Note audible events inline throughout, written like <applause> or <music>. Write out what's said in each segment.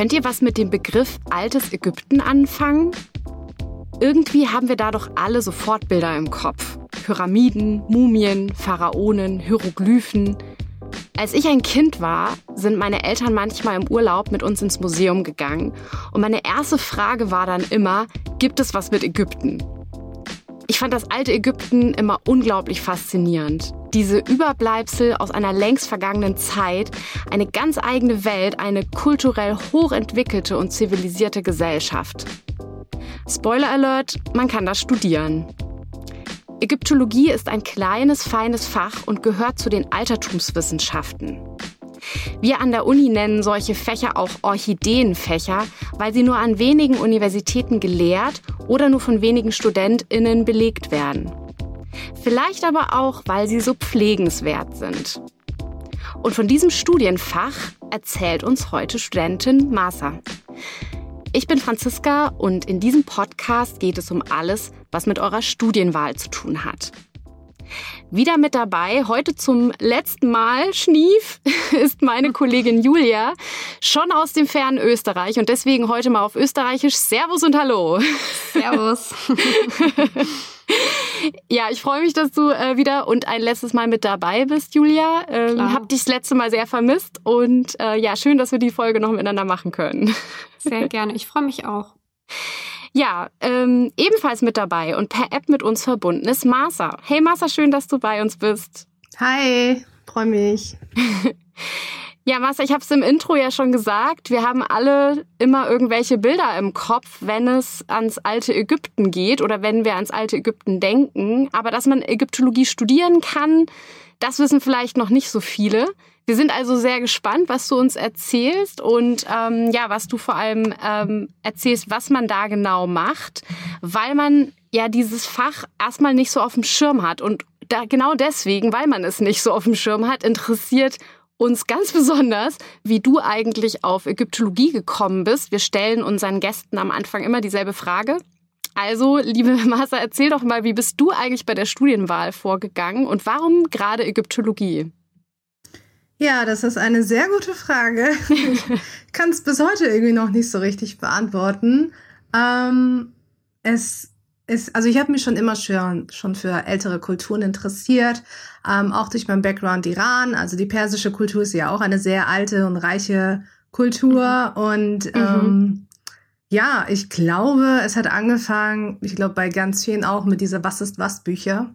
Könnt ihr was mit dem Begriff altes Ägypten anfangen? Irgendwie haben wir da doch alle sofort Bilder im Kopf. Pyramiden, Mumien, Pharaonen, Hieroglyphen. Als ich ein Kind war, sind meine Eltern manchmal im Urlaub mit uns ins Museum gegangen. Und meine erste Frage war dann immer, gibt es was mit Ägypten? Ich fand das alte Ägypten immer unglaublich faszinierend. Diese Überbleibsel aus einer längst vergangenen Zeit, eine ganz eigene Welt, eine kulturell hochentwickelte und zivilisierte Gesellschaft. Spoiler Alert, man kann das studieren. Ägyptologie ist ein kleines, feines Fach und gehört zu den Altertumswissenschaften. Wir an der Uni nennen solche Fächer auch Orchideenfächer, weil sie nur an wenigen Universitäten gelehrt oder nur von wenigen Studentinnen belegt werden. Vielleicht aber auch, weil sie so pflegenswert sind. Und von diesem Studienfach erzählt uns heute Studentin Martha. Ich bin Franziska und in diesem Podcast geht es um alles, was mit eurer Studienwahl zu tun hat. Wieder mit dabei, heute zum letzten Mal, Schnief, <laughs> ist meine Kollegin Julia, schon aus dem fernen Österreich und deswegen heute mal auf Österreichisch. Servus und Hallo. Servus. <laughs> <laughs> Ja, ich freue mich, dass du äh, wieder und ein letztes Mal mit dabei bist, Julia. Ähm, hab dich das letzte Mal sehr vermisst und äh, ja, schön, dass wir die Folge noch miteinander machen können. <laughs> Sehr gerne. Ich freue mich auch. Ja, ähm, ebenfalls mit dabei und per App mit uns verbunden ist Marsa. Hey Marsa, schön, dass du bei uns bist. Hi, freue mich. <laughs> Ja, Marcel, ich habe es im Intro ja schon gesagt. Wir haben alle immer irgendwelche Bilder im Kopf, wenn es ans alte Ägypten geht oder wenn wir ans alte Ägypten denken. Aber dass man Ägyptologie studieren kann, das wissen vielleicht noch nicht so viele. Wir sind also sehr gespannt, was du uns erzählst und ähm, ja, was du vor allem ähm, erzählst, was man da genau macht, weil man ja dieses Fach erstmal nicht so auf dem Schirm hat und da genau deswegen, weil man es nicht so auf dem Schirm hat, interessiert uns ganz besonders, wie du eigentlich auf Ägyptologie gekommen bist. Wir stellen unseren Gästen am Anfang immer dieselbe Frage. Also, liebe <laughs> Martha, erzähl doch mal, wie bist du eigentlich bei der Studienwahl vorgegangen und warum gerade Ägyptologie? Ja, das ist eine sehr gute Frage. <laughs> Ich kann es bis heute irgendwie noch nicht so richtig beantworten. Ähm, es ist, also ich habe mich schon immer schon, schon für ältere Kulturen interessiert, ähm, auch durch meinen Background Iran. Also die persische Kultur ist ja auch eine sehr alte und reiche Kultur. Mhm. Und mhm. ähm, ja, ich glaube, es hat angefangen, ich glaube bei ganz vielen auch mit dieser Was ist was Bücher.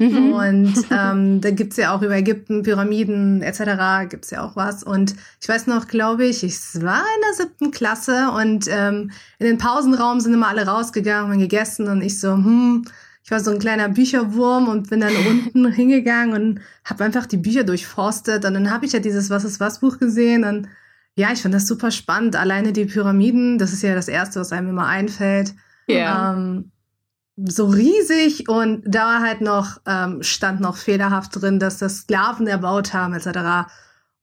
Mhm. Und <laughs> ähm, da gibt's ja auch über Ägypten, Pyramiden etc. gibt's ja auch was. Und ich weiß noch, glaube ich, ich war in der siebten Klasse und ähm, in den Pausenraum sind immer alle rausgegangen und gegessen und ich so, hm, ich war so ein kleiner Bücherwurm und bin dann <laughs> unten hingegangen und habe einfach die Bücher durchforstet. Und dann habe ich ja dieses Was ist was Buch gesehen und ja, ich fand das super spannend. Alleine die Pyramiden, das ist ja das Erste, was einem immer einfällt. Ja. Ähm, so riesig und da halt noch ähm, stand noch fehlerhaft drin, dass das Sklaven erbaut haben etc.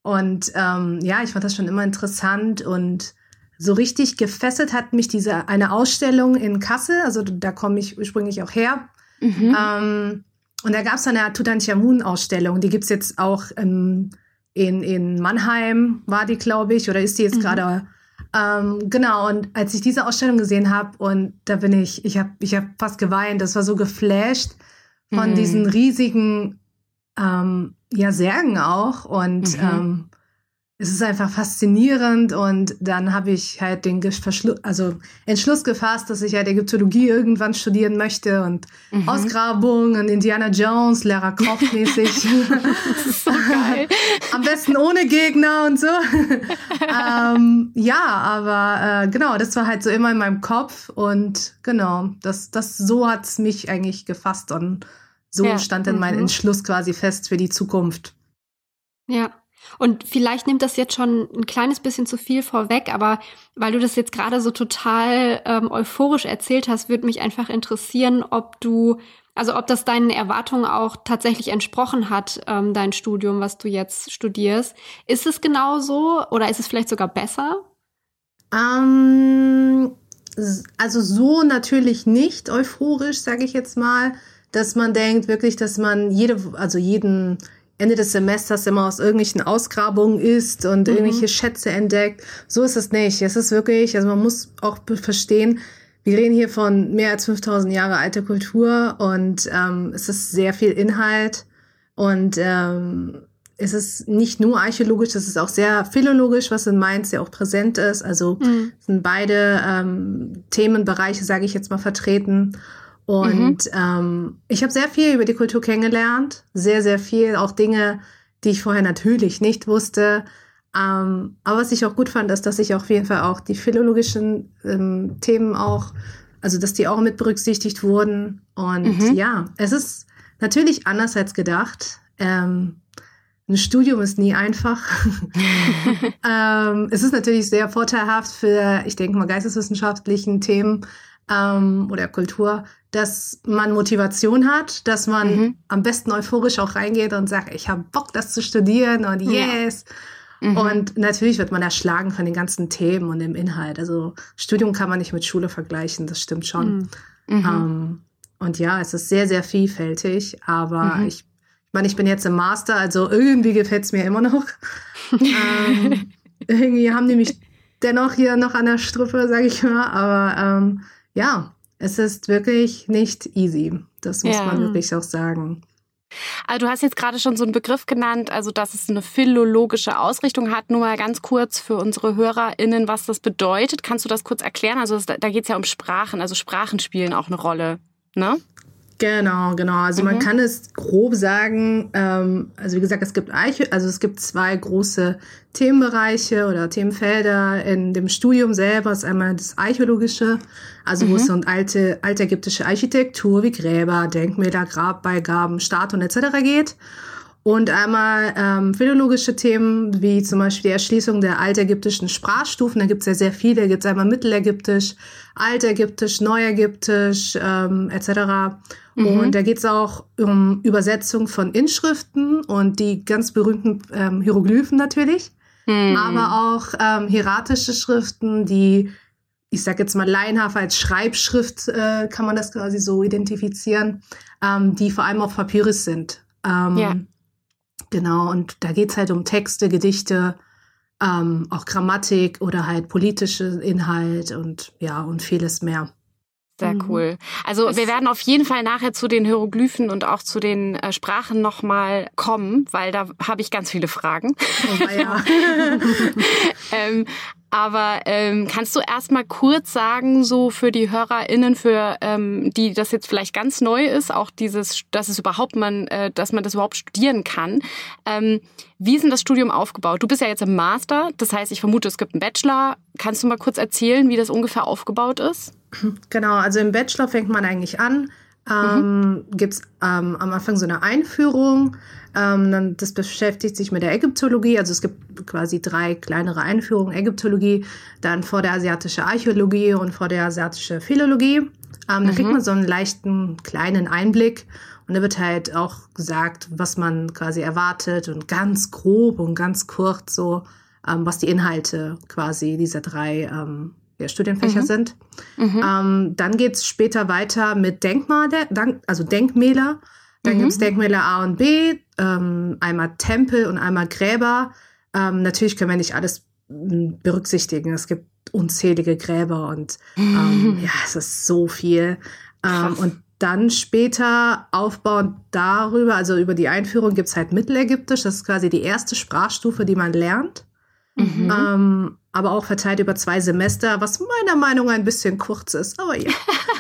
Und ähm, ja, ich fand das schon immer interessant und so richtig gefesselt hat mich diese eine Ausstellung in Kassel, also da komme ich ursprünglich auch her. Mhm. Ähm, und da gab es eine Tutanchamun-Ausstellung, die gibt's jetzt auch ähm, in, in Mannheim, war die, glaube ich, oder ist die jetzt mhm. gerade ähm, genau, und als ich diese Ausstellung gesehen habe, und da bin ich, ich habe ich hab fast geweint, das war so geflasht von mhm. diesen riesigen ähm, ja, Särgen auch. Und mhm. ähm, es ist einfach faszinierend und dann habe ich halt den Verschlu also Entschluss gefasst, dass ich halt Ägyptologie irgendwann studieren möchte und mhm. Ausgrabungen, Indiana Jones, Lara Croft <laughs> mäßig. so geil. Am besten ohne Gegner und so. ähm, ja, aber äh, genau, das war halt so immer in meinem Kopf und genau, das, das so hat's mich eigentlich gefasst und so ja. stand dann mein mhm. Entschluss quasi fest für die Zukunft. Ja, und vielleicht nimmt das jetzt schon ein kleines bisschen zu viel vorweg, aber weil du das jetzt gerade so total ähm, euphorisch erzählt hast, würde mich einfach interessieren, ob du, also ob das deinen Erwartungen auch tatsächlich entsprochen hat, ähm, dein Studium, was du jetzt studierst. Ist es genau so oder ist es vielleicht sogar besser? Ähm, also so natürlich nicht euphorisch, sage ich jetzt mal, dass man denkt wirklich, dass man jede, also jeden Ende des Semesters immer aus irgendwelchen Ausgrabungen ist und mhm. irgendwelche Schätze entdeckt. So ist es nicht. Es ist wirklich, also man muss auch verstehen, wir reden hier von mehr als 5000 Jahre alter Kultur und ähm, es ist sehr viel Inhalt und ähm, es ist nicht nur archäologisch, es ist auch sehr philologisch, was in Mainz ja auch präsent ist. Also mhm. sind beide ähm, Themenbereiche, sage ich jetzt mal, vertreten. Und mhm. ähm, ich habe sehr viel über die Kultur kennengelernt, sehr, sehr viel, auch Dinge, die ich vorher natürlich nicht wusste. Ähm, aber was ich auch gut fand, ist, dass ich auf jeden Fall auch die philologischen ähm, Themen auch, also dass die auch mit berücksichtigt wurden. Und mhm. ja, es ist natürlich anders als gedacht. Ähm, ein Studium ist nie einfach. <laughs> ähm, es ist natürlich sehr vorteilhaft für, ich denke mal, geisteswissenschaftlichen Themen ähm, oder Kultur, dass man Motivation hat, dass man mhm. am besten euphorisch auch reingeht und sagt, ich habe Bock, das zu studieren und yes. Ja. Mhm. Und natürlich wird man erschlagen von den ganzen Themen und dem Inhalt. Also Studium kann man nicht mit Schule vergleichen, das stimmt schon. Mhm. mhm. Ähm, und ja, es ist sehr, sehr vielfältig, aber mhm. ich ich meine, ich bin jetzt im Master, also irgendwie gefällt es mir immer noch. <laughs> ähm, irgendwie haben die mich dennoch hier noch an der Strippe, sage ich mal. Aber ähm, ja, es ist wirklich nicht easy. Das muss ja. man wirklich auch sagen. Also du hast jetzt gerade schon so einen Begriff genannt, also dass es eine philologische Ausrichtung hat. Nur mal ganz kurz für unsere HörerInnen, was das bedeutet. Kannst du das kurz erklären? Also das, da geht es ja um Sprachen, also Sprachen spielen auch eine Rolle, ne? Genau, genau. Also mhm. man kann es grob sagen, ähm, also wie gesagt, es gibt Eiche, also es gibt zwei große Themenbereiche oder Themenfelder in dem Studium selber. Das ist einmal das Archäologische, also mhm. wo es um alte, altägyptische Architektur wie Gräber, Denkmäler, Grabbeigaben, Statuen etc. geht. Und einmal ähm, philologische Themen, wie zum Beispiel die Erschließung der altägyptischen Sprachstufen. Da gibt es ja sehr viele. Da gibt es einmal Mittelägyptisch, Altägyptisch, Neuägyptisch ähm, etc. Mhm. Und da geht es auch um Übersetzung von Inschriften und die ganz berühmten ähm, Hieroglyphen natürlich. Mhm. Aber auch ähm, hieratische Schriften, die, ich sage jetzt mal laienhaft als Schreibschrift, äh, kann man das quasi so identifizieren, ähm, die vor allem auf Papyrus sind. Ähm, ja. Genau, und da geht's halt um Texte, Gedichte, ähm, auch Grammatik oder halt politische Inhalt und ja, und vieles mehr. Sehr mhm. cool. Also wir werden auf jeden Fall nachher zu den Hieroglyphen und auch zu den äh, Sprachen nochmal kommen, weil da habe ich ganz viele Fragen. Oh, ja. <laughs> <laughs> ähm, aber ähm, kannst du erst mal kurz sagen, so für die HörerInnen, für ähm, die das jetzt vielleicht ganz neu ist, auch dieses, dass es überhaupt man, äh, dass man das überhaupt studieren kann. Ähm, wie ist denn das Studium aufgebaut? Du bist ja jetzt im Master, das heißt, ich vermute, es gibt einen Bachelor. Kannst du mal kurz erzählen, wie das ungefähr aufgebaut ist? Genau, also im Bachelor fängt man eigentlich an. Ähm, mhm. Gibt es ähm, am Anfang so eine Einführung. Ähm, dann, das beschäftigt sich mit der Ägyptologie. Also es gibt quasi drei kleinere Einführungen. Ägyptologie, dann vor der asiatische Archäologie und vor der asiatische Philologie. Ähm, mhm. Da kriegt man so einen leichten kleinen Einblick. Und da wird halt auch gesagt, was man quasi erwartet und ganz grob und ganz kurz so, ähm, was die Inhalte quasi dieser drei ähm, ja, Studienfächer mhm. sind. Mhm. Ähm, dann geht's später weiter mit Denkmale, also Denkmäler. Dann mhm. gibt's Denkmäler A und B, ähm, einmal Tempel und einmal Gräber. Ähm, natürlich können wir nicht alles hm, berücksichtigen. Es gibt unzählige Gräber und ähm, <laughs> ja, es ist so viel. Ähm, und dann später aufbauend darüber, also über die Einführung gibt's halt Mittelägyptisch. Das ist quasi die erste Sprachstufe, die man lernt. Mhm. Ähm, aber auch verteilt über zwei Semester, was meiner Meinung nach ein bisschen kurz ist. Aber ja,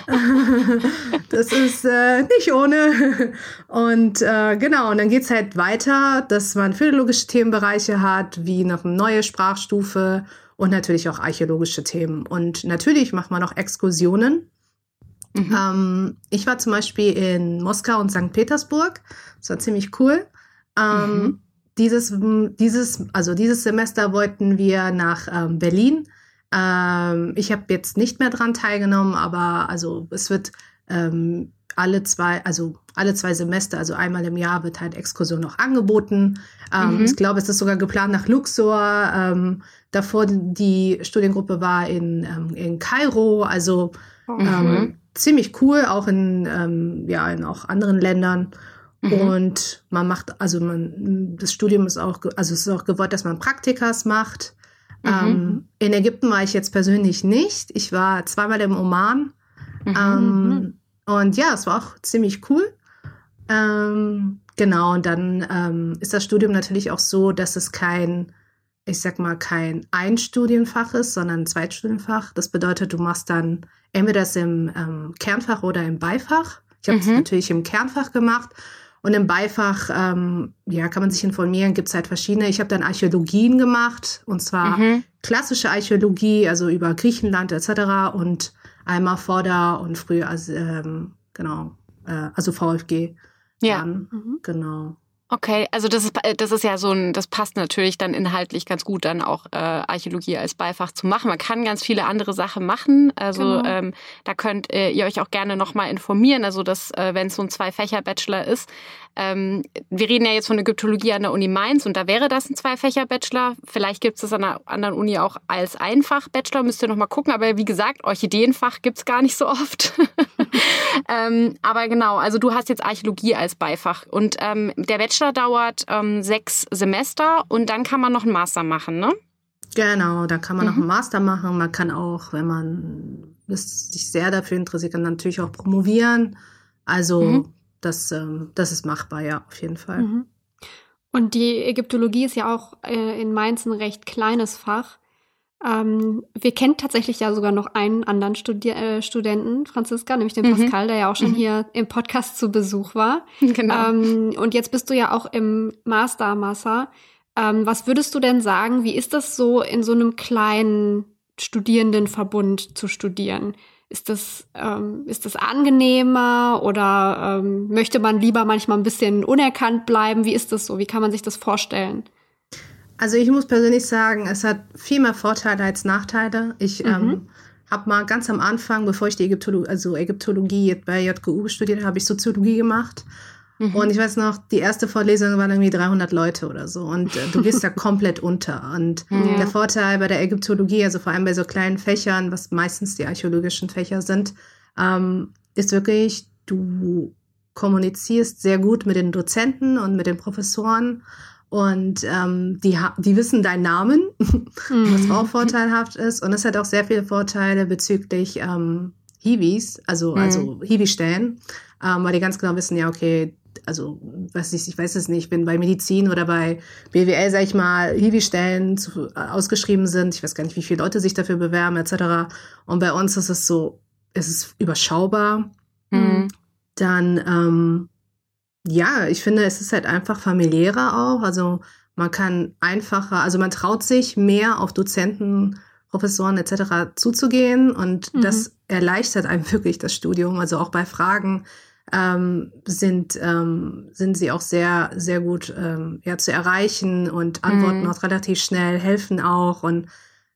<laughs> das ist äh, nicht ohne. Und äh, genau, und dann geht's halt weiter, dass man philologische Themenbereiche hat, wie noch eine neue Sprachstufe und natürlich auch archäologische Themen. Und natürlich macht man auch Exkursionen. Mhm. Ähm, ich war zum Beispiel in Moskau und St. Petersburg. Das war ziemlich cool. Ähm, mhm. Dieses, dieses, also dieses Semester wollten wir nach ähm, Berlin. Ähm, ich habe jetzt nicht mehr dran teilgenommen, aber also es wird ähm, alle zwei, also alle zwei Semester, also einmal im Jahr wird halt Exkursion noch angeboten. Ähm, mhm. Ich glaube, es ist sogar geplant nach Luxor. Ähm, davor die Studiengruppe war in, ähm, in Kairo, also mhm. ziemlich cool, auch in, ja, in auch anderen Ländern. Mhm. Und man macht, also man, das Studium ist auch, also es ist auch gewollt, dass man Praktikas macht. Mhm. Ähm, in Ägypten war ich jetzt persönlich nicht. Ich war zweimal im Oman. Mhm. Ähm, mhm. und ja, es war auch ziemlich cool. Ähm, genau, und dann ähm, ist das Studium natürlich auch so, dass es kein, ich sag mal, kein Einstudienfach ist, sondern ein Zweitstudienfach. Das bedeutet, du machst dann entweder das im ähm, Kernfach oder im Beifach. Ich habe es mhm. natürlich im Kernfach gemacht. Und im Beifach, ähm, ja, kann man sich informieren, gibt es halt verschiedene. Ich habe dann Archäologien gemacht, und zwar mhm. klassische Archäologie, also über Griechenland etc. und einmal Vorder- und früher, also, ähm, genau, äh, also VfG. Ja. Mhm. Genau. Okay, also das ist, äh, das ist ja so ein, das passt natürlich dann inhaltlich ganz gut, dann auch äh, Archäologie als Beifach zu machen. Man kann ganz viele andere Sachen machen. Also genau. ähm, da könnt äh, ihr euch auch gerne nochmal informieren. Also dass, äh, wenn es so ein Zwei-Fächer-Bachelor ist, ähm, wir reden ja jetzt von Ägyptologie an der Uni Mainz und da wäre das ein Zwei-Fächer-Bachelor. Vielleicht gibt es das an einer anderen Uni auch als Einfach-Bachelor, müsst ihr nochmal gucken. Aber wie gesagt, Orchideenfach gibt es gar nicht so oft. <laughs> <laughs> ähm, aber genau, also du hast jetzt Archäologie als Beifach und ähm, der Bachelor dauert ähm, sechs Semester und dann kann man noch einen Master machen, ne? Genau, da kann man mhm. noch einen Master machen. Man kann auch, wenn man sich sehr dafür interessiert, kann natürlich auch promovieren. Also mhm das, ähm, das ist machbar, ja, auf jeden Fall. Mhm. Und die Ägyptologie ist ja auch äh, in Mainz ein recht kleines Fach. Ähm, wir kennen tatsächlich ja sogar noch einen anderen Studi äh, Studenten, Franziska, nämlich den mhm. Pascal, der ja auch schon mhm. hier im Podcast zu Besuch war. <laughs> Genau. Ähm, und jetzt bist du ja auch im Master Massa. Ähm, was würdest du denn sagen, wie ist das so in so einem kleinen Studierendenverbund zu studieren? Ist das, ähm, ist das angenehmer oder ähm, möchte man lieber manchmal ein bisschen unerkannt bleiben? Wie ist das so? Wie kann man sich das vorstellen? Also ich muss persönlich sagen, es hat viel mehr Vorteile als Nachteile. Ich mhm. ähm, habe mal ganz am Anfang, bevor ich die Ägyptologie, also Ägyptologie bei JGU studiert habe, ich Soziologie gemacht. Mhm. Und ich weiß noch, die erste Vorlesung waren irgendwie 300 Leute oder so. Und äh, du gehst da <laughs> komplett unter. Und ja. der Vorteil bei der Ägyptologie, also vor allem bei so kleinen Fächern, was meistens die archäologischen Fächer sind, ähm, ist wirklich, du kommunizierst sehr gut mit den Dozenten und mit den Professoren. Und ähm, die, die wissen deinen Namen, <laughs> mhm. was auch vorteilhaft ist. Und es hat auch sehr viele Vorteile bezüglich ähm, Hiwis, also, mhm. also Hiwi-Stellen, ähm, weil die ganz genau wissen, ja, okay, also weiß ich, ich weiß es nicht, wenn bei Medizin oder bei BWL, sag ich mal, Hiwi-Stellen äh, ausgeschrieben sind, ich weiß gar nicht, wie viele Leute sich dafür bewerben, etc. Und bei uns ist es so, es ist überschaubar. Mhm. Dann, ähm, ja, ich finde, es ist halt einfach familiärer auch. Also man kann einfacher, also man traut sich mehr auf Dozenten, Professoren etc. zuzugehen und mhm. das erleichtert einem <laughs> wirklich das Studium. Also auch bei Fragen ähm, sind, ähm, sind sie auch sehr, sehr gut ähm, ja, zu erreichen und antworten mhm. auch relativ schnell, helfen auch. Und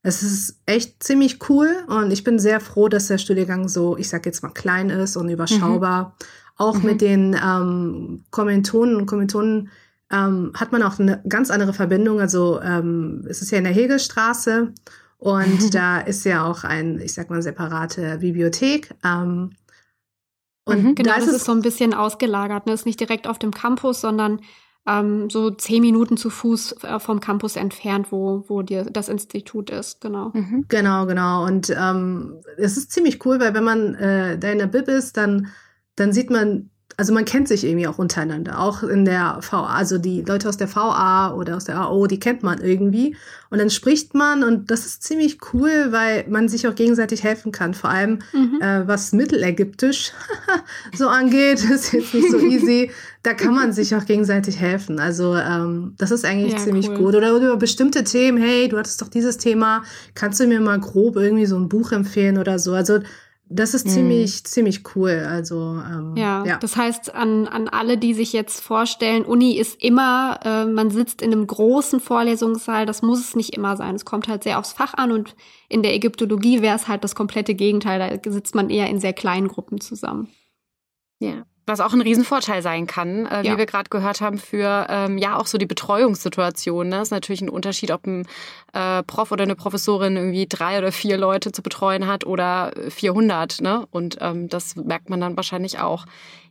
es ist echt ziemlich cool und ich bin sehr froh, dass der Studiengang so, ich sag jetzt mal, klein ist und überschaubar. Mhm. Auch mhm. mit den ähm, Kommilitonen und Kommilitonen ähm, hat man auch eine ganz andere Verbindung. Also ähm, es ist ja in der Hegelstraße und <laughs> da ist ja auch ein, ich sag mal, separate Bibliothek. Ähm, und mhm, genau, da ist das ist so ein bisschen ausgelagert. Ne? Ist nicht direkt auf dem Campus, sondern ähm, so zehn Minuten zu Fuß äh, vom Campus entfernt, wo, wo dir das Institut ist, genau. Mhm. Genau, genau. Und ähm, es ist ziemlich cool, weil wenn man äh, da in der Bib ist, dann, dann sieht man also man kennt sich irgendwie auch untereinander, auch in der VA, also die Leute aus der VA oder aus der AO, die kennt man irgendwie. Und dann spricht man und das ist ziemlich cool, weil man sich auch gegenseitig helfen kann. Vor allem mhm. äh, was Mittelägyptisch <laughs> so angeht, <laughs> ist jetzt nicht so easy. da kann man sich auch gegenseitig helfen. Also ähm, das ist eigentlich ja, ziemlich cool. gut. Oder, oder über bestimmte Themen, hey, du hattest doch dieses Thema, kannst du mir mal grob irgendwie so ein Buch empfehlen oder so. Also das ist ziemlich, hm. ziemlich cool. Also ähm, ja, ja, das heißt an, an alle, die sich jetzt vorstellen, Uni ist immer, äh, man sitzt in einem großen Vorlesungssaal, das muss es nicht immer sein. Es kommt halt sehr aufs Fach an und in der Ägyptologie wäre es halt das komplette Gegenteil. Da sitzt man eher in sehr kleinen Gruppen zusammen. Ja. Was auch ein Riesenvorteil sein kann, äh, ja. wie wir gerade gehört haben, für ähm, ja auch so die Betreuungssituation. Ne? Ist natürlich ein Unterschied, ob ein äh, Prof oder eine Professorin irgendwie drei oder vier Leute zu betreuen hat oder 400. Ne? Und ähm, das merkt man dann wahrscheinlich auch.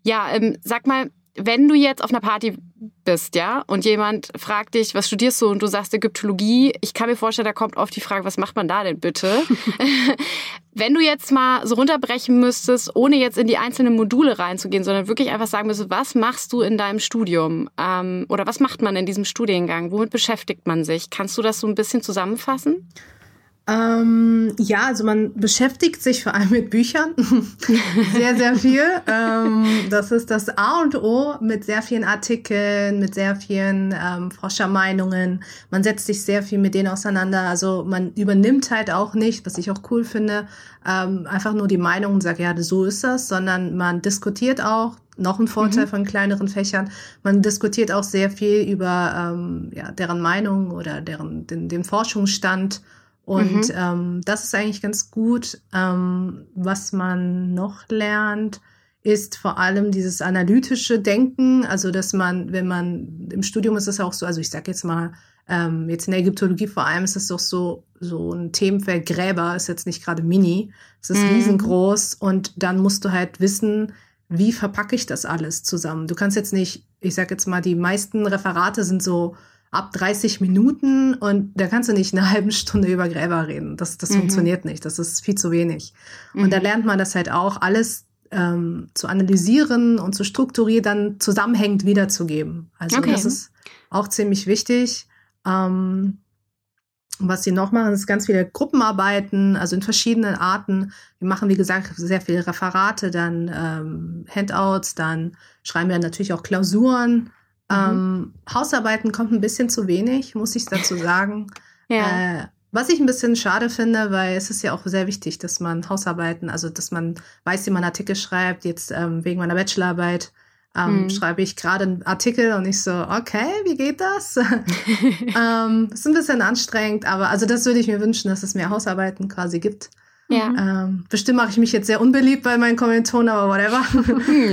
Ja, ähm, sag mal, wenn du jetzt auf einer Party bist, ja, und jemand fragt dich, was studierst du und du sagst Ägyptologie, ich kann mir vorstellen, da kommt oft die Frage, was macht man da denn bitte? <laughs> wenn du jetzt mal so runterbrechen müsstest, ohne jetzt in die einzelnen Module reinzugehen, sondern wirklich einfach sagen müsstest, was machst du in deinem Studium? Ähm, oder was macht man in diesem Studiengang? Womit beschäftigt man sich? Kannst du das so ein bisschen zusammenfassen? Ähm, ja, also man beschäftigt sich vor allem mit Büchern. <laughs> sehr, sehr viel. ähm, das ist das A und O mit sehr vielen Artikeln, mit sehr vielen ähm, Forschermeinungen. Man setzt sich sehr viel mit denen auseinander. Also man übernimmt halt auch nicht, was ich auch cool finde, ähm, einfach nur die Meinung und sagt, ja, so ist das, sondern man diskutiert auch, noch ein Vorteil mhm. von kleineren Fächern. Man diskutiert auch sehr viel über ähm, ja, deren Meinung oder deren den, den Forschungsstand und mhm. ähm, das ist eigentlich ganz gut. Ähm, was man noch lernt, ist vor allem dieses analytische Denken. Also, dass man, wenn man im Studium ist es auch so, also ich sage jetzt mal, ähm, jetzt in der Ägyptologie vor allem ist es doch so, so ein Themenfeld Gräber ist jetzt nicht gerade mini. Es ist mhm. riesengroß und dann musst du halt wissen, wie verpacke ich das alles zusammen. Du kannst jetzt nicht, ich sage jetzt mal, die meisten Referate sind so ab 30 Minuten und da kannst du nicht eine halbe Stunde über Gräber reden. Das, das mhm. funktioniert nicht. Das ist viel zu wenig. Mhm. Und da lernt man das halt auch, alles ähm, zu analysieren und zu strukturieren, dann zusammenhängend wiederzugeben. Also okay. das ist auch ziemlich wichtig. Ähm, was sie noch machen, ist ganz viele Gruppenarbeiten, also in verschiedenen Arten. Wir machen, wie gesagt, sehr viele Referate, dann ähm, Handouts, dann schreiben wir natürlich auch Klausuren. Mhm. Ähm, Hausarbeiten kommt ein bisschen zu wenig, muss ich dazu sagen. <laughs> ja. Äh, was ich ein bisschen schade finde, weil es ist ja auch sehr wichtig, dass man Hausarbeiten, also dass man weiß, wie man Artikel schreibt. Jetzt ähm, wegen meiner Bachelorarbeit ähm, mhm. schreibe ich gerade einen Artikel und ich so, okay, wie geht das? <laughs> ähm, ist ein bisschen anstrengend, aber also das würde ich mir wünschen, dass es mehr Hausarbeiten quasi gibt. Ja. Ähm, bestimmt mache ich mich jetzt sehr unbeliebt bei meinen Kommilitonen, aber whatever.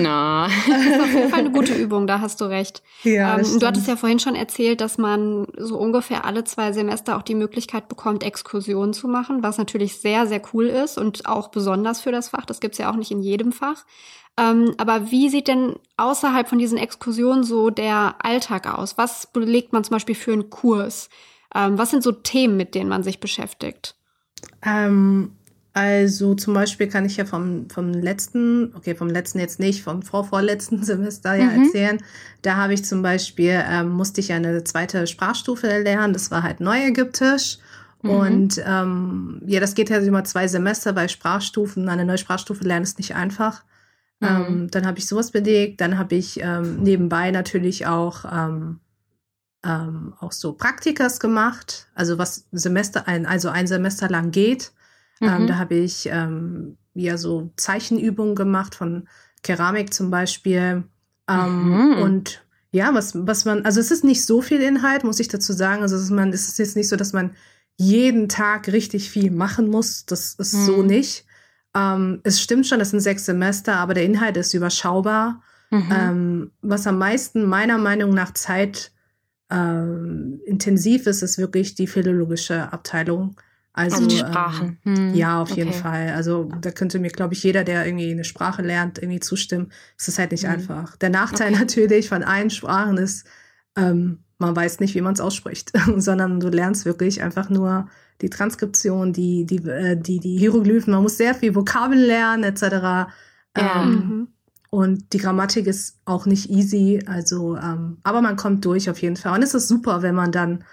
Na. <laughs> Das ist auf jeden Fall eine gute Übung, da hast du recht. Ja, ähm, du hattest ja vorhin schon erzählt, dass man so ungefähr alle zwei Semester auch die Möglichkeit bekommt, Exkursionen zu machen, was natürlich sehr, sehr cool ist und auch besonders für das Fach. Das gibt's ja auch nicht in jedem Fach. Ähm, aber wie sieht denn außerhalb von diesen Exkursionen so der Alltag aus? Was belegt man zum Beispiel für einen Kurs? Ähm, was sind so Themen, mit denen man sich beschäftigt? Ähm, also zum Beispiel kann ich ja vom, vom letzten, okay, vom letzten jetzt nicht, vom vorvorletzten <laughs> Semester ja mhm. erzählen. Da habe ich zum Beispiel, ähm, musste ich eine zweite Sprachstufe lernen, das war halt Neuägyptisch. Mhm. Und ähm, ja, das geht ja immer zwei Semester bei Sprachstufen. Eine neue Sprachstufe lernen ist nicht einfach. Mhm. Ähm, dann habe ich sowas belegt. Dann habe ich ähm, nebenbei natürlich auch, ähm, ähm, auch so Praktikas gemacht. Also was Semester, ein, also ein Semester lang geht. Ähm, mhm. Ähm, da habe ich ähm, ja so Zeichenübungen gemacht von Keramik zum Beispiel. Ähm, mhm. Und ja, was, was man, also es ist nicht so viel Inhalt, muss ich dazu sagen. Also es ist, man, es ist jetzt nicht so, dass man jeden Tag richtig viel machen muss. Das ist mhm. so nicht. Ähm, es stimmt schon, das sind sechs Semester, aber der Inhalt ist überschaubar. Mhm. Ähm, was am meisten meiner Meinung nach Zeit ähm, intensiv ist, ist wirklich die philologische Abteilung. Also, also Sprachen. Ähm, hm. Ja, auf okay. jeden Fall. Also da könnte mir, glaube ich, jeder, der irgendwie eine Sprache lernt, irgendwie zustimmen. Es ist halt nicht hm. einfach. Der Nachteil okay. natürlich von allen Sprachen ist, ähm, man weiß nicht, wie man es ausspricht, <laughs> sondern du lernst wirklich einfach nur die Transkription, die, die, äh, die, die Hieroglyphen. Man muss sehr viel Vokabeln lernen, etc. Ja. Ähm, mhm. Und die Grammatik ist auch nicht easy, also, ähm, aber man kommt durch auf jeden Fall. Und es ist super, wenn man dann,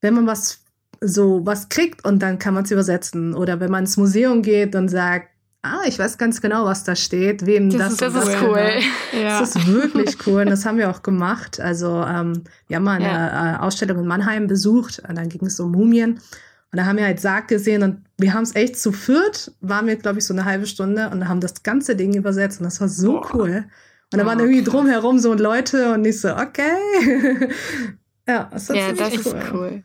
wenn man was so was kriegt und dann kann man es übersetzen. Oder wenn man ins Museum geht und sagt, ah, ich weiß ganz genau, was da steht, wem das, das, das ist cool. Ja. Das ist wirklich cool und das haben wir auch gemacht. Also ähm, wir haben mal eine ja. Äh, Ausstellung in Mannheim besucht und dann ging es um Mumien. Und da haben wir halt Sarg gesehen und wir haben es echt zu viert, waren wir, glaube ich, so eine halbe Stunde und haben das ganze Ding übersetzt und das war so Boah. cool. Und da oh, waren irgendwie drumherum so Leute und ich so, okay. <laughs> ja, das, ja, das cool. ist cool.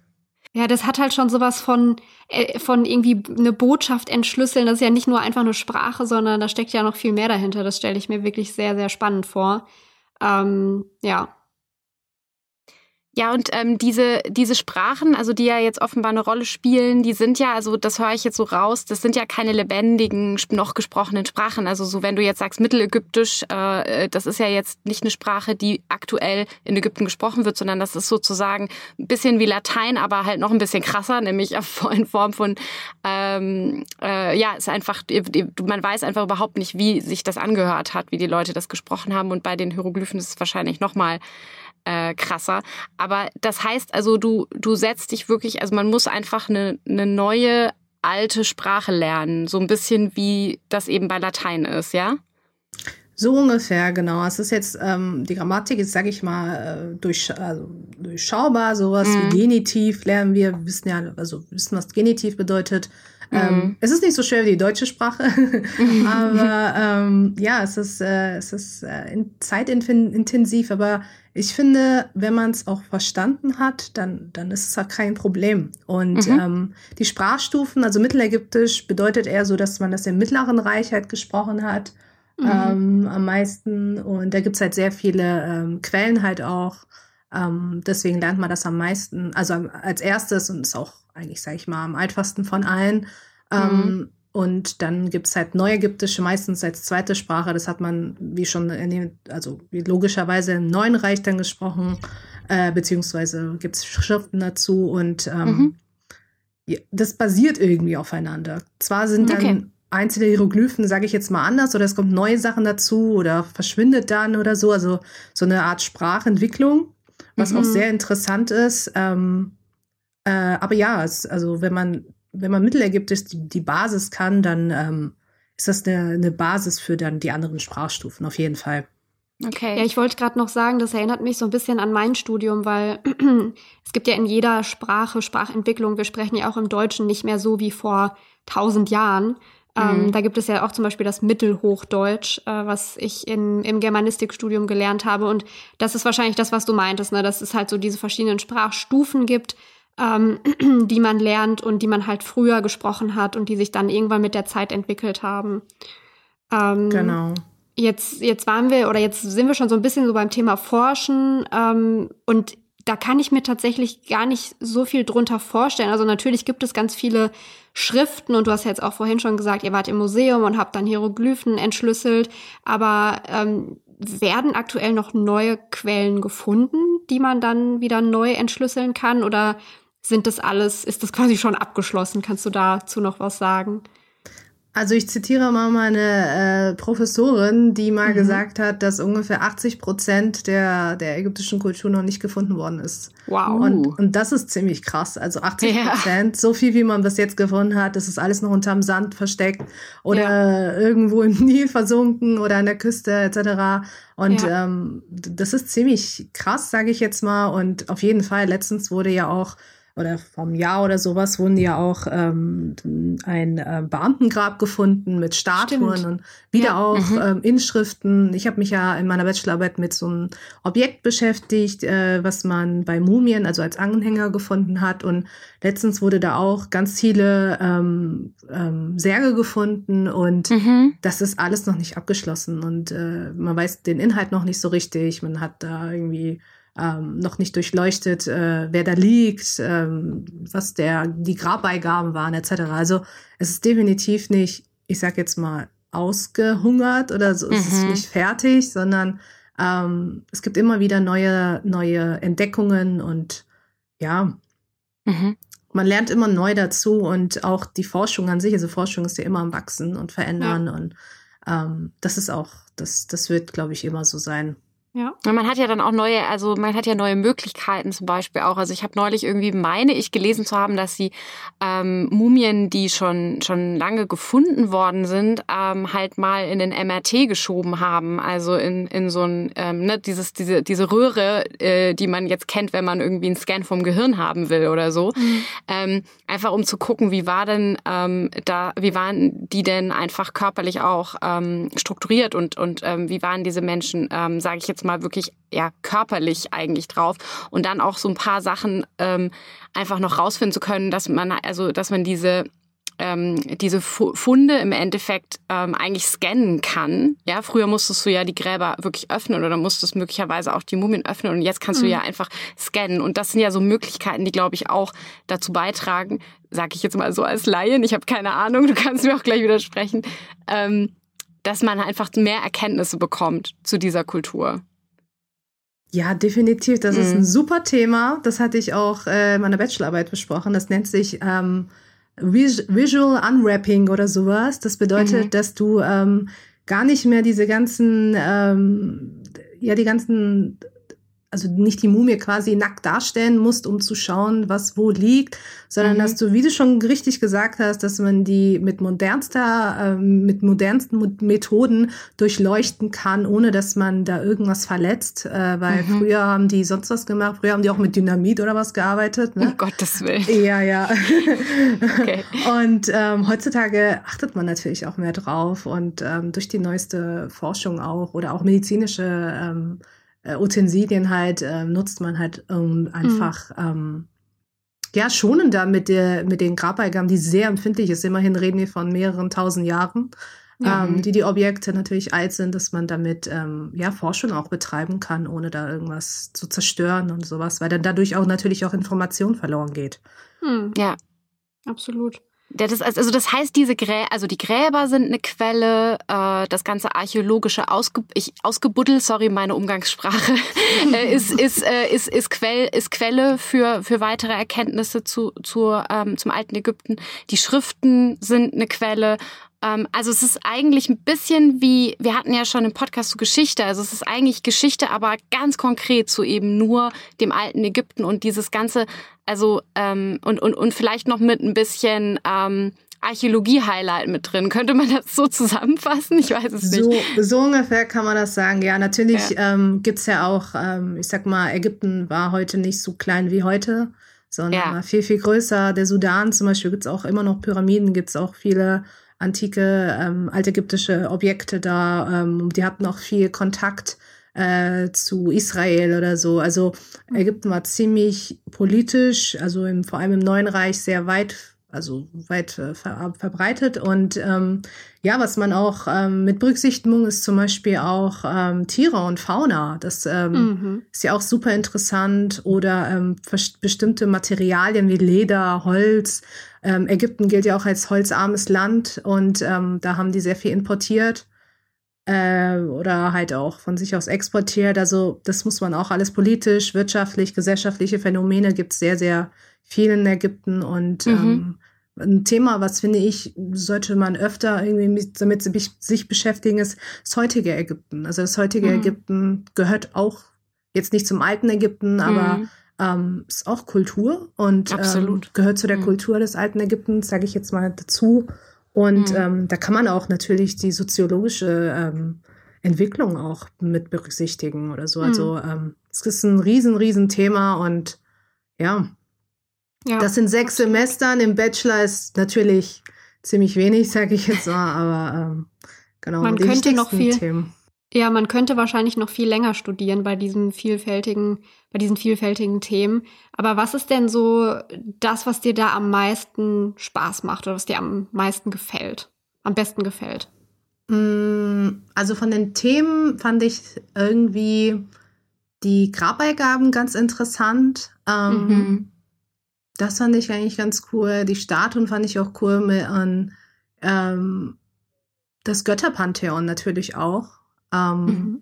Ja, das hat halt schon sowas von, äh, von irgendwie eine Botschaft entschlüsseln. Das ist ja nicht nur einfach eine Sprache, sondern da steckt ja noch viel mehr dahinter. Das stelle ich mir wirklich sehr, sehr spannend vor. Ähm, ja. Ja, und ähm, diese, diese Sprachen, also die ja jetzt offenbar eine Rolle spielen, die sind ja, also das höre ich jetzt so raus, das sind ja keine lebendigen, noch gesprochenen Sprachen. Also so, wenn du jetzt sagst Mittelägyptisch, äh, das ist ja jetzt nicht eine Sprache, die aktuell in Ägypten gesprochen wird, sondern das ist sozusagen ein bisschen wie Latein, aber halt noch ein bisschen krasser, nämlich <laughs> in Form von, ähm, äh, ja, ist einfach, man weiß einfach überhaupt nicht, wie sich das angehört hat, wie die Leute das gesprochen haben. Und bei den Hieroglyphen ist es wahrscheinlich nochmal äh, krasser. Aber das heißt also, du, du setzt dich wirklich, also man muss einfach eine, eine neue alte Sprache lernen. So ein bisschen wie das eben bei Latein ist, ja? So ungefähr, genau. Es ist jetzt, ähm, die Grammatik ist, sage ich mal, äh, durch, also durchschaubar. Sowas mhm. wie Genitiv lernen wir. Wir wissen ja, also wissen, was Genitiv bedeutet. Ähm, mhm. Ähm, es ist nicht so schwer wie die deutsche Sprache, <laughs> aber ähm, ja, es ist, äh, es ist äh, zeitintensiv. Aber ich finde, wenn man es auch verstanden hat, dann, dann ist es auch kein Problem. Und mhm. ähm, die Sprachstufen, also Mittelägyptisch, bedeutet eher so, dass man das im Mittleren Reich halt gesprochen hat. Mhm. Ähm, am meisten. Und da gibt's halt sehr viele ähm, Quellen halt auch. Ähm, deswegen lernt man das am meisten, also als erstes und ist auch eigentlich, sage ich mal, am einfachsten von allen. Ähm, mhm. Und dann gibt es halt Neuägyptische, meistens als zweite Sprache. Das hat man, wie schon, in also wie logischerweise im Neuen Reich dann gesprochen, äh, beziehungsweise gibt es Schriften dazu. Und ähm, mhm. das basiert irgendwie aufeinander. Zwar sind dann okay. einzelne Hieroglyphen, sage ich jetzt mal, anders, oder es kommt neue Sachen dazu oder verschwindet dann oder so. Also so eine Art Sprachentwicklung, was mhm. auch sehr interessant ist. Ähm, äh, aber ja, es, also wenn man, wenn man Mittelägyptisch die, die Basis kann, dann ähm, ist das eine, eine Basis für dann die anderen Sprachstufen, auf jeden Fall. Okay. Ja, ich wollte gerade noch sagen, das erinnert mich so ein bisschen an mein Studium, weil <clears throat> es gibt ja in jeder Sprache Sprachentwicklung. Wir sprechen ja auch im Deutschen nicht mehr so wie vor tausend Jahren. Ähm, mhm. da gibt es ja auch zum Beispiel das Mittelhochdeutsch, äh, was ich in, im Germanistikstudium gelernt habe. Und das ist wahrscheinlich das, was du meintest, ne? dass es halt so diese verschiedenen Sprachstufen gibt, ähm, <clears throat> die man lernt und die man halt früher gesprochen hat und die sich dann irgendwann mit der Zeit entwickelt haben. Ähm, genau. Jetzt, jetzt waren wir oder jetzt sind wir schon so ein bisschen so beim Thema Forschen ähm, und da kann ich mir tatsächlich gar nicht so viel drunter vorstellen. Also natürlich gibt es ganz viele Schriften und du hast jetzt auch vorhin schon gesagt, ihr wart im Museum und habt dann Hieroglyphen entschlüsselt, aber ähm, werden aktuell noch neue Quellen gefunden, die man dann wieder neu entschlüsseln kann oder sind das alles, ist das quasi schon abgeschlossen? Kannst du dazu noch was sagen? Also ich zitiere mal meine äh, Professorin, die mal mhm. gesagt hat, dass ungefähr 80 Prozent der, der ägyptischen Kultur noch nicht gefunden worden ist. Wow. Und, und das ist ziemlich krass. Also 80 Prozent, ja. so viel wie man bis jetzt gefunden hat, das ist alles noch unterm Sand versteckt oder ja. irgendwo im <laughs> Nil versunken oder an der Küste etc. Und ja. ähm, das ist ziemlich krass, sage ich jetzt mal. Und auf jeden Fall, letztens wurde ja auch oder vom Jahr oder sowas wurden ja auch ähm, ein äh, Beamtengrab gefunden mit Statuen Stimmt. und wieder ja. auch mhm. ähm, Inschriften. Ich habe mich ja in meiner Bachelorarbeit mit so einem Objekt beschäftigt, äh, was man bei Mumien, also als Anhänger gefunden hat. Und letztens wurde da auch ganz viele ähm, ähm, Särge gefunden und mhm. das ist alles noch nicht abgeschlossen und äh, man weiß den Inhalt noch nicht so richtig. Man hat da irgendwie ähm, noch nicht durchleuchtet, äh, wer da liegt, ähm, was der die Grabbeigaben waren etc. Also es ist definitiv nicht, ich sag jetzt mal ausgehungert oder so, mhm. es ist mhm. nicht fertig, sondern ähm, es gibt immer wieder neue neue Entdeckungen und ja. Mhm. Man lernt immer neu dazu und auch die Forschung an sich, also Forschung ist ja immer am Wachsen und Verändern ja. und ähm, das ist auch, das, das wird, glaube ich, immer so sein. Ja. Man hat ja dann auch neue, also man hat ja neue Möglichkeiten zum Beispiel auch. Also ich habe neulich irgendwie, meine ich, gelesen zu haben, dass sie ähm, Mumien, die schon schon lange gefunden worden sind, ähm, halt mal in den MRT geschoben haben. Also in, in so ein, ähm, ne, dieses, diese, diese Röhre, äh, die man jetzt kennt, wenn man irgendwie einen Scan vom Gehirn haben will oder so. Mhm. Ähm, einfach um zu gucken, wie war denn ähm, da, wie waren die denn einfach körperlich auch ähm, strukturiert und, und ähm, wie waren diese Menschen, ähm, sage ich jetzt mal wirklich ja körperlich eigentlich drauf und dann auch so ein paar Sachen ähm, einfach noch rausfinden zu können, dass man also dass man diese ähm, diese Funde im Endeffekt ähm, eigentlich scannen kann. Ja, früher musstest du ja die Gräber wirklich öffnen oder musstest möglicherweise auch die Mumien öffnen und jetzt kannst mhm. du ja einfach scannen. Und das sind ja so Möglichkeiten, die, glaube ich, auch dazu beitragen, sage ich jetzt mal so als Laien, ich habe keine Ahnung, du kannst mir auch gleich widersprechen, ähm, dass man einfach mehr Erkenntnisse bekommt zu dieser Kultur. Ja, definitiv. Das mhm. ist ein mhm. super Thema. Das hatte ich auch äh, in meiner Bachelorarbeit besprochen. Das nennt sich ähm, Visual Unwrapping oder sowas. Das bedeutet, mhm. dass du ähm, gar nicht mehr diese ganzen, ähm, ja, die ganzen also nicht die Mumie quasi nackt darstellen musst, um zu schauen, was wo liegt, sondern mhm. dass du, wie du schon richtig gesagt hast, dass man die mit modernster, äh, mit modernsten Methoden durchleuchten kann, ohne dass man da irgendwas verletzt, äh, weil mhm. früher haben die sonst was gemacht, früher haben die auch mit Dynamit oder was gearbeitet. Ne? Um Gottes Willen. Ja, ja. <laughs> okay. Und ähm, heutzutage achtet man natürlich auch mehr drauf und ähm, durch die neueste Forschung auch oder auch medizinische ähm, äh, Utensilien halt äh, nutzt man halt um einfach mhm. ähm, ja schonender mit der mit den Grabbeigaben, die sehr empfindlich ist. Immerhin reden wir von mehreren tausend Jahren. Mhm. Ähm, die die Objekte natürlich alt sind, dass man damit ähm, ja Forschung auch betreiben kann, ohne da irgendwas zu zerstören und sowas, weil dann dadurch auch natürlich auch Information verloren geht. Mhm. Ja, absolut. Das, also das heißt, diese Grä also die Gräber sind eine Quelle, äh, das ganze archäologische Ausge ich, Ausgebuddel, sorry, meine Umgangssprache, <laughs> äh, ist, ist, äh, ist, ist, Quell, ist Quelle für, für weitere Erkenntnisse zu, zu, ähm, zum alten Ägypten. Die Schriften sind eine Quelle also es ist eigentlich ein bisschen wie, wir hatten ja schon im Podcast zu Geschichte, also es ist eigentlich Geschichte, aber ganz konkret zu eben nur dem alten Ägypten und dieses ganze, also ähm, und, und, und vielleicht noch mit ein bisschen ähm, Archäologie-Highlight mit drin. Könnte man das so zusammenfassen? Ich weiß es nicht. So, so ungefähr kann man das sagen. Ja, natürlich ja. Ähm, gibt ja auch, ähm, ich sag mal, Ägypten war heute nicht so klein wie heute, sondern ja. viel, viel größer. Der Sudan zum Beispiel gibt es auch immer noch Pyramiden, gibt es auch viele antike, ähm, altägyptische Objekte da. Ähm, die hatten auch viel Kontakt äh, zu Israel oder so. Also Ägypten war ziemlich politisch, also im, vor allem im Neuen Reich sehr weit also weit äh, ver verbreitet. Und ähm, ja, was man auch ähm, mit Berücksichtigung ist zum Beispiel auch ähm, Tiere und Fauna. Das ähm, mhm. ist ja auch super interessant. Oder ähm, bestimmte Materialien wie Leder, Holz. Ähm, Ägypten gilt ja auch als holzarmes Land und ähm, da haben die sehr viel importiert äh, oder halt auch von sich aus exportiert. Also das muss man auch alles politisch, wirtschaftlich, gesellschaftliche Phänomene gibt es sehr, sehr viel in Ägypten und mhm. ähm, ein Thema, was finde ich, sollte man öfter irgendwie damit sich beschäftigen, ist das heutige Ägypten. Also das heutige mhm. Ägypten gehört auch jetzt nicht zum alten Ägypten, aber mhm. Ähm, ist auch Kultur und ähm, gehört zu der mhm. Kultur des alten Ägyptens, sage ich jetzt mal dazu. Und mhm. ähm, da kann man auch natürlich die soziologische ähm, Entwicklung auch mit berücksichtigen oder so. Also mhm. ähm, es ist ein riesen, riesen Thema und ja, ja, das sind sechs. Semestern. Im Bachelor ist natürlich ziemlich wenig, sage ich jetzt mal, aber ähm, genau. Man könnte noch viel. Themen. Ja, man könnte wahrscheinlich noch viel länger studieren bei diesen vielfältigen, bei diesen vielfältigen Themen. Aber was ist denn so das, was dir da am meisten Spaß macht oder was dir am meisten gefällt, am besten gefällt? Mm, also von den Themen fand ich irgendwie die Grabbeigaben ganz interessant. Ähm, mhm das fand ich eigentlich ganz cool. Die Statuen fand ich auch cool mit ähm, das Götterpantheon natürlich auch. Ähm, mhm.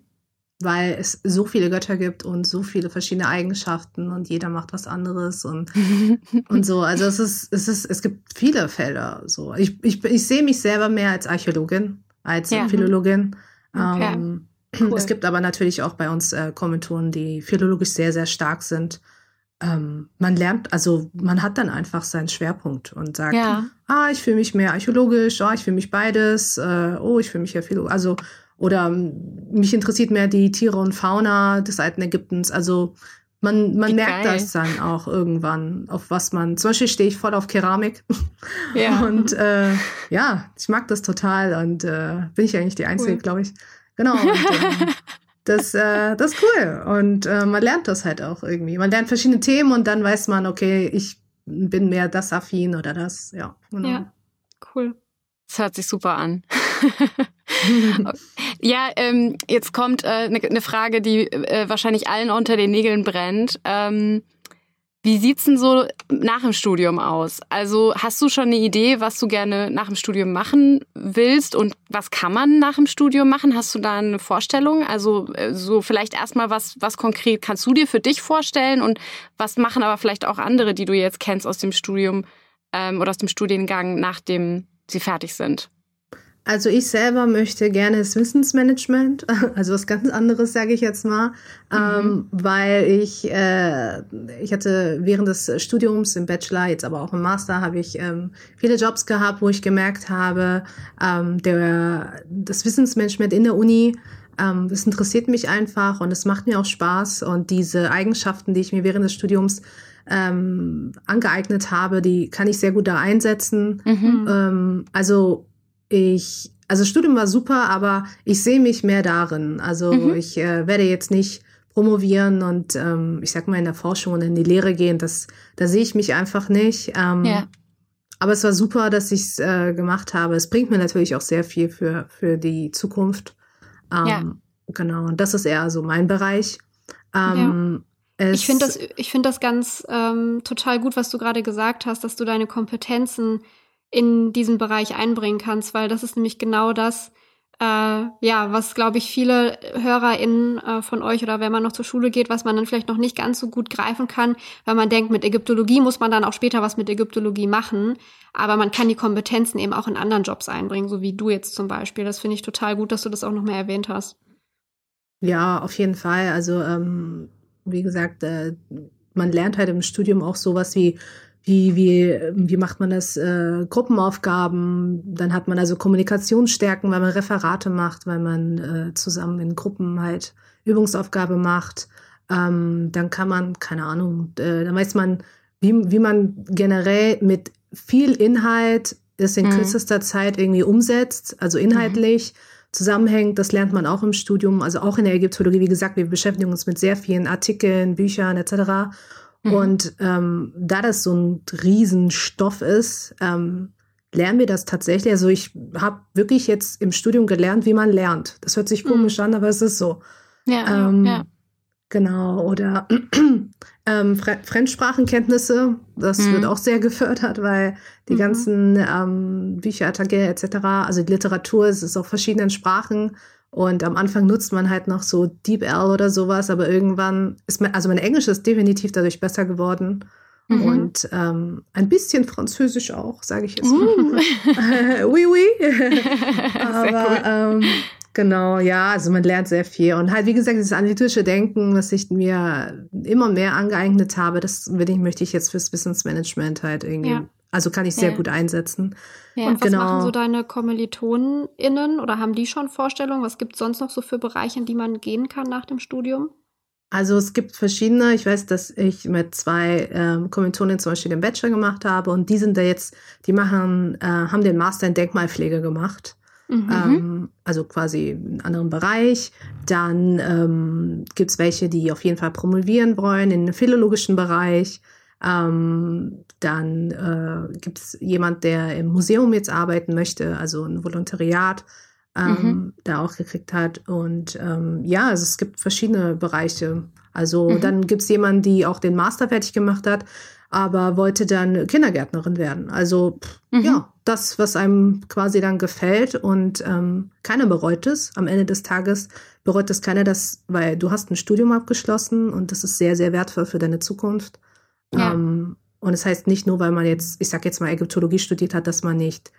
Weil es so viele Götter gibt und so viele verschiedene Eigenschaften und jeder macht was anderes und, <laughs> und so. Also es ist, es ist, es gibt viele Felder. So. Ich, ich, ich sehe mich selber mehr als Archäologin, als ja. Philologin. Okay. Ähm, cool. Es gibt aber natürlich auch bei uns äh, Kommentatoren, die philologisch sehr, sehr stark sind ähm, man lernt, also man hat dann einfach seinen Schwerpunkt und sagt, ja. ah, ich fühle mich mehr archäologisch, oh, ich fühle mich beides, äh, oh, ich fühle mich ja viel, also oder mich interessiert mehr die Tiere und Fauna des alten Ägyptens. Also man, man merkt geil. das dann auch irgendwann, auf was man. Zum Beispiel stehe ich voll auf Keramik. <laughs> Ja. Und äh, ja, ich mag das total und äh, bin ich eigentlich die Einzige, cool. glaube ich. Genau. Und, äh, <laughs> das, äh, das ist cool. Und äh, man lernt das halt auch irgendwie. Man lernt verschiedene Themen und dann weiß man, okay, ich bin mehr das affin oder das, ja. Genau. Ja. Cool. Das hört sich super an. <laughs> ja, ähm, jetzt kommt eine äh, ne Frage, die äh, wahrscheinlich allen unter den Nägeln brennt. Ähm, wie sieht's denn so nach dem Studium aus? Also hast du schon eine Idee, was du gerne nach dem Studium machen willst und was kann man nach dem Studium machen? Hast du da eine Vorstellung? Also äh, so vielleicht erstmal was, was konkret kannst du dir für dich vorstellen und was machen aber vielleicht auch andere, die du jetzt kennst aus dem Studium ähm, oder aus dem Studiengang, nachdem sie fertig sind? Also ich selber möchte gerne das Wissensmanagement, <laughs> also was ganz anderes, sage ich jetzt mal, mhm. ähm, weil ich äh, ich hatte während des Studiums im Bachelor, jetzt aber auch im Master, habe ich ähm, viele Jobs gehabt, wo ich gemerkt habe, ähm, der das Wissensmanagement in der Uni ähm, das interessiert mich einfach und es macht mir auch Spaß und diese Eigenschaften, die ich mir während des Studiums ähm, angeeignet habe, die kann ich sehr gut da einsetzen. Mhm. Ähm, also ich, also Studium war super, aber ich sehe mich mehr darin. Also mhm. ich äh, werde jetzt nicht promovieren und ähm, ich sag mal in der Forschung und in die Lehre gehen. Das, da sehe ich mich einfach nicht. Ähm, ja. Aber es war super, dass ich es äh, gemacht habe. Es bringt mir natürlich auch sehr viel für, für die Zukunft. Ähm, ja. Genau, und das ist eher so mein Bereich. Ähm, ja. Ich finde das, ich finde das ganz ähm, total gut, was du gerade gesagt hast, dass du deine Kompetenzen in diesen Bereich einbringen kannst, weil das ist nämlich genau das, äh, ja, was glaube ich viele HörerInnen äh, von euch oder wenn man noch zur Schule geht, was man dann vielleicht noch nicht ganz so gut greifen kann, weil man denkt, mit Ägyptologie muss man dann auch später was mit Ägyptologie machen, aber man kann die Kompetenzen eben auch in anderen Jobs einbringen, so wie du jetzt zum Beispiel. Das finde ich total gut, dass du das auch noch mehr erwähnt hast. Ja, auf jeden Fall. Also ähm, wie gesagt, äh, man lernt halt im Studium auch sowas wie wie, wie, wie macht man das? Äh, Gruppenaufgaben, dann hat man also Kommunikationsstärken, weil man Referate macht, weil man äh, zusammen in Gruppen halt Übungsaufgabe macht. Ähm, dann kann man, keine Ahnung, äh, dann weiß man, wie, wie man generell mit viel Inhalt das in mhm. kürzester Zeit irgendwie umsetzt, also inhaltlich. Mhm zusammenhängt. Das lernt man auch im Studium, also auch in der Ägyptologie. Wie gesagt, wir beschäftigen uns mit sehr vielen Artikeln, Büchern etc. Mhm. Und ähm, da das so ein Riesenstoff ist, ähm, lernen wir das tatsächlich. Also ich habe wirklich jetzt im Studium gelernt, wie man lernt. Das hört sich mhm. komisch mhm. an, aber es ist so. Ja, ähm, ja. Genau. Oder <clears throat> ähm, Fre Fremdsprachenkenntnisse, das mhm. wird auch sehr gefördert, weil die mhm. ganzen ähm, Bücher, Artikel etc., also die Literatur, es ist auf verschiedenen Sprachen und am Anfang nutzt man halt noch so DeepL oder sowas, aber irgendwann ist mein, also mein Englisch ist definitiv dadurch besser geworden. Mhm. Und ähm, ein bisschen Französisch auch, sage ich jetzt. Uh. <laughs> oui, oui. <laughs> aber cool. ähm, genau, ja, also man lernt sehr viel. Und halt, wie gesagt, dieses analytische Denken, was ich mir immer mehr angeeignet habe, das will ich, möchte ich jetzt fürs Wissensmanagement halt irgendwie ja. Also kann ich sehr ja. gut einsetzen. Ja. Und was genau. machen so deine KommilitonInnen oder haben die schon Vorstellungen? Was gibt es sonst noch so für Bereiche, in die man gehen kann nach dem Studium? Also es gibt verschiedene. Ich weiß, dass ich mit zwei ähm, Kommilitoninnen zum Beispiel den Bachelor gemacht habe und die sind da jetzt, die machen, äh, haben den Master in Denkmalpflege gemacht. Mhm. Ähm, also quasi einen anderen Bereich. Dann ähm, gibt es welche, die auf jeden Fall promovieren wollen in den philologischen Bereich. Ähm, dann äh, gibt es jemand, der im Museum jetzt arbeiten möchte, also ein Volontariat ähm, mhm. da auch gekriegt hat. Und ähm, ja, also es gibt verschiedene Bereiche. Also mhm. dann gibt es jemanden, die auch den Master fertig gemacht hat, aber wollte dann Kindergärtnerin werden. Also mhm. ja, das, was einem quasi dann gefällt und ähm, keiner bereut es. Am Ende des Tages bereut es keiner, das, weil du hast ein Studium abgeschlossen und das ist sehr, sehr wertvoll für deine Zukunft. Ja. Ähm, und es das heißt nicht nur, weil man jetzt, ich sag jetzt mal, Ägyptologie studiert hat, dass man nicht,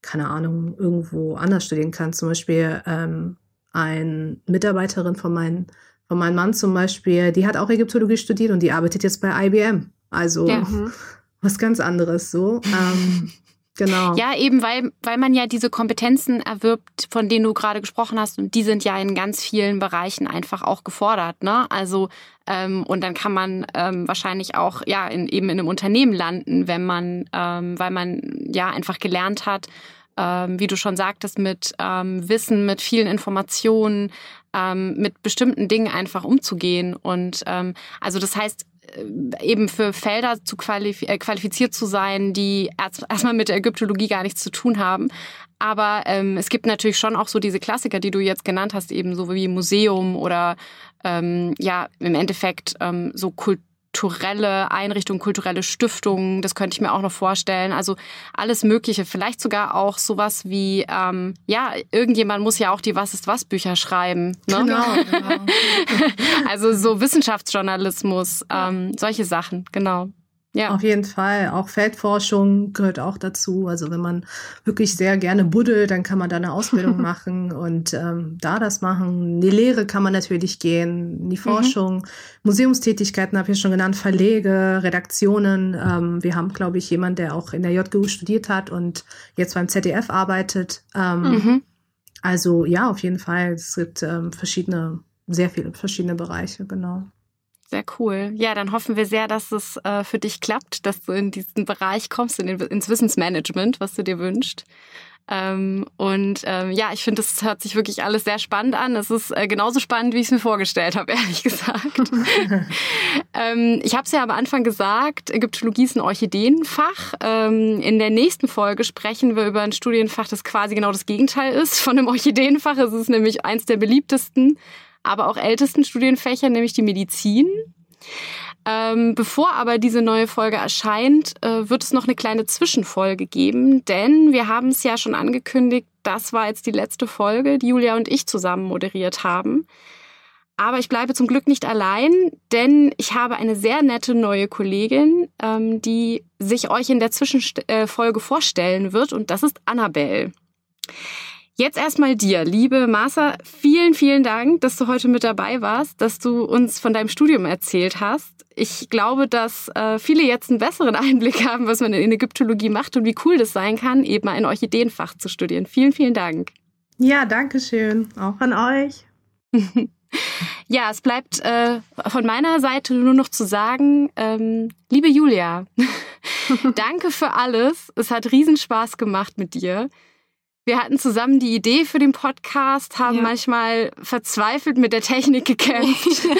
keine Ahnung, irgendwo anders studieren kann. Zum Beispiel ähm, eine Mitarbeiterin von, mein, von meinem Mann zum Beispiel, die hat auch Ägyptologie studiert und die arbeitet jetzt bei IBM. Also ja. <laughs> was ganz anderes so. Ähm, Genau. Ja, eben weil, weil man ja diese Kompetenzen erwirbt, von denen du gerade gesprochen hast, und die sind ja in ganz vielen Bereichen einfach auch gefordert. Ne? Also ähm, und dann kann man ähm, wahrscheinlich auch ja in, eben in einem Unternehmen landen, wenn man, ähm, weil man ja einfach gelernt hat, ähm, wie du schon sagtest, mit ähm, Wissen, mit vielen Informationen, ähm, mit bestimmten Dingen einfach umzugehen. Und ähm, also das heißt, eben für Felder zu qualif äh, qualifiziert zu sein, die erst, erstmal mit der Ägyptologie gar nichts zu tun haben. Aber ähm, es gibt natürlich schon auch so diese Klassiker, die du jetzt genannt hast, eben so wie Museum oder ähm, ja im Endeffekt ähm, so Kultur kulturelle Einrichtungen, kulturelle Stiftungen, das könnte ich mir auch noch vorstellen. Also alles Mögliche, vielleicht sogar auch sowas wie, ähm, ja, irgendjemand muss ja auch die Was ist was Bücher schreiben. Ne? Genau, genau. <laughs> also so Wissenschaftsjournalismus, ähm, solche Sachen, genau. Ja. Auf jeden Fall. Auch Feldforschung gehört auch dazu. Also wenn man wirklich sehr gerne buddelt, dann kann man da eine Ausbildung <laughs> machen und ähm, da das machen. In die Lehre kann man natürlich gehen, in die mhm. Forschung. Mhm. Museumstätigkeiten habe ich schon genannt, Verlege, Redaktionen. Ähm, wir haben, glaube ich, jemanden, der auch in der JGU studiert hat und jetzt beim ZDF arbeitet. Ähm, mhm. Also ja, auf jeden Fall. Es gibt ähm, verschiedene, sehr viele verschiedene Bereiche, genau. Sehr cool. Ja, dann hoffen wir sehr, dass es äh, für dich klappt, dass du in diesen Bereich kommst, in den, ins Wissensmanagement, was du dir wünschst. Ähm, und ähm, ja, ich finde, das hört sich wirklich alles sehr spannend an. Es ist äh, genauso spannend, wie ich es mir vorgestellt habe, <laughs> ehrlich gesagt. <laughs> ähm, ich habe es ja am Anfang gesagt, Ägyptologie ist ein Orchideenfach. Ähm, in der nächsten Folge sprechen wir über ein Studienfach, das quasi genau das Gegenteil ist von einem Orchideenfach. Es ist nämlich eins der beliebtesten aber auch ältesten Studienfächer, nämlich die Medizin. Ähm, bevor aber diese neue Folge erscheint, äh, wird es noch eine kleine Zwischenfolge geben, denn wir haben es ja schon angekündigt, das war jetzt die letzte Folge, die Julia und ich zusammen moderiert haben. Aber ich bleibe zum Glück nicht allein, denn ich habe eine sehr nette neue Kollegin, ähm, die sich euch in der Zwischenfolge vorstellen wird, und das ist Annabelle. Jetzt erstmal dir, liebe Martha, vielen, vielen Dank, dass du heute mit dabei warst, dass du uns von deinem Studium erzählt hast. Ich glaube, dass äh, viele jetzt einen besseren <laughs> Einblick haben, was man in Ägyptologie macht und wie cool das sein kann, eben ein Orchideenfach zu studieren. Vielen, vielen Dank. Ja, danke schön. Auch an euch. <laughs> ja, es bleibt äh, von meiner Seite nur noch zu sagen, ähm, liebe Julia, <laughs> danke für alles. Es hat Riesenspaß gemacht mit dir. Wir hatten zusammen die Idee für den Podcast, haben ja. manchmal verzweifelt mit der Technik gekämpft, <laughs> ja.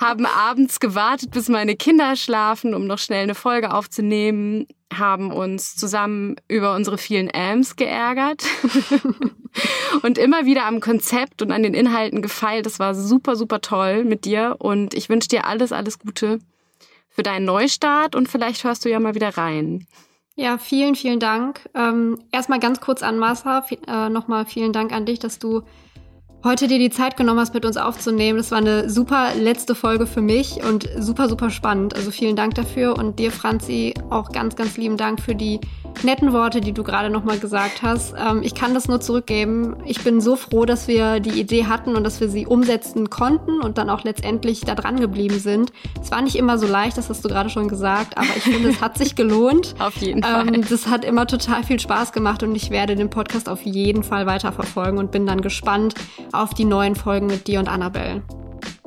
haben abends gewartet, bis meine Kinder schlafen, um noch schnell eine Folge aufzunehmen, haben uns zusammen über unsere vielen Amps geärgert <laughs> und immer wieder am Konzept und an den Inhalten gefeilt. Das war super, super toll mit dir und ich wünsche dir alles, alles Gute für deinen Neustart und vielleicht hörst du ja mal wieder rein. Ja, vielen, vielen Dank. Ähm, erstmal ganz kurz an Massa. Äh, Nochmal vielen Dank an dich, dass du heute dir die Zeit genommen hast, mit uns aufzunehmen. Das war eine super letzte Folge für mich und super, super spannend. Also vielen Dank dafür und dir, Franzi, auch ganz, ganz lieben Dank für die netten Worte, die du gerade nochmal gesagt hast. Ähm, ich kann das nur zurückgeben. Ich bin so froh, dass wir die Idee hatten und dass wir sie umsetzen konnten und dann auch letztendlich da dran geblieben sind. Es war nicht immer so leicht, das hast du gerade schon gesagt, aber ich finde, es hat sich gelohnt. <laughs> Auf jeden Fall. Ähm, das hat immer total viel Spaß gemacht und ich werde den Podcast auf jeden Fall weiterverfolgen und bin dann gespannt, auf die neuen Folgen mit dir und Annabelle.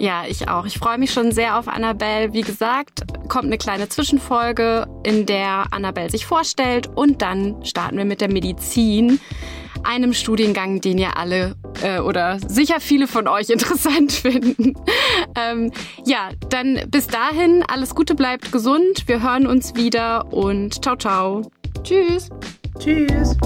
Ja, ich auch. Ich freue mich schon sehr auf Annabelle. Wie gesagt, kommt eine kleine Zwischenfolge, in der Annabelle sich vorstellt und dann starten wir mit der Medizin, einem Studiengang, den ihr alle äh, oder sicher viele von euch <laughs> interessant finden. ähm, ja, dann bis dahin, alles Gute, bleibt gesund. Wir hören uns wieder und ciao, ciao. Tschüss. Tschüss.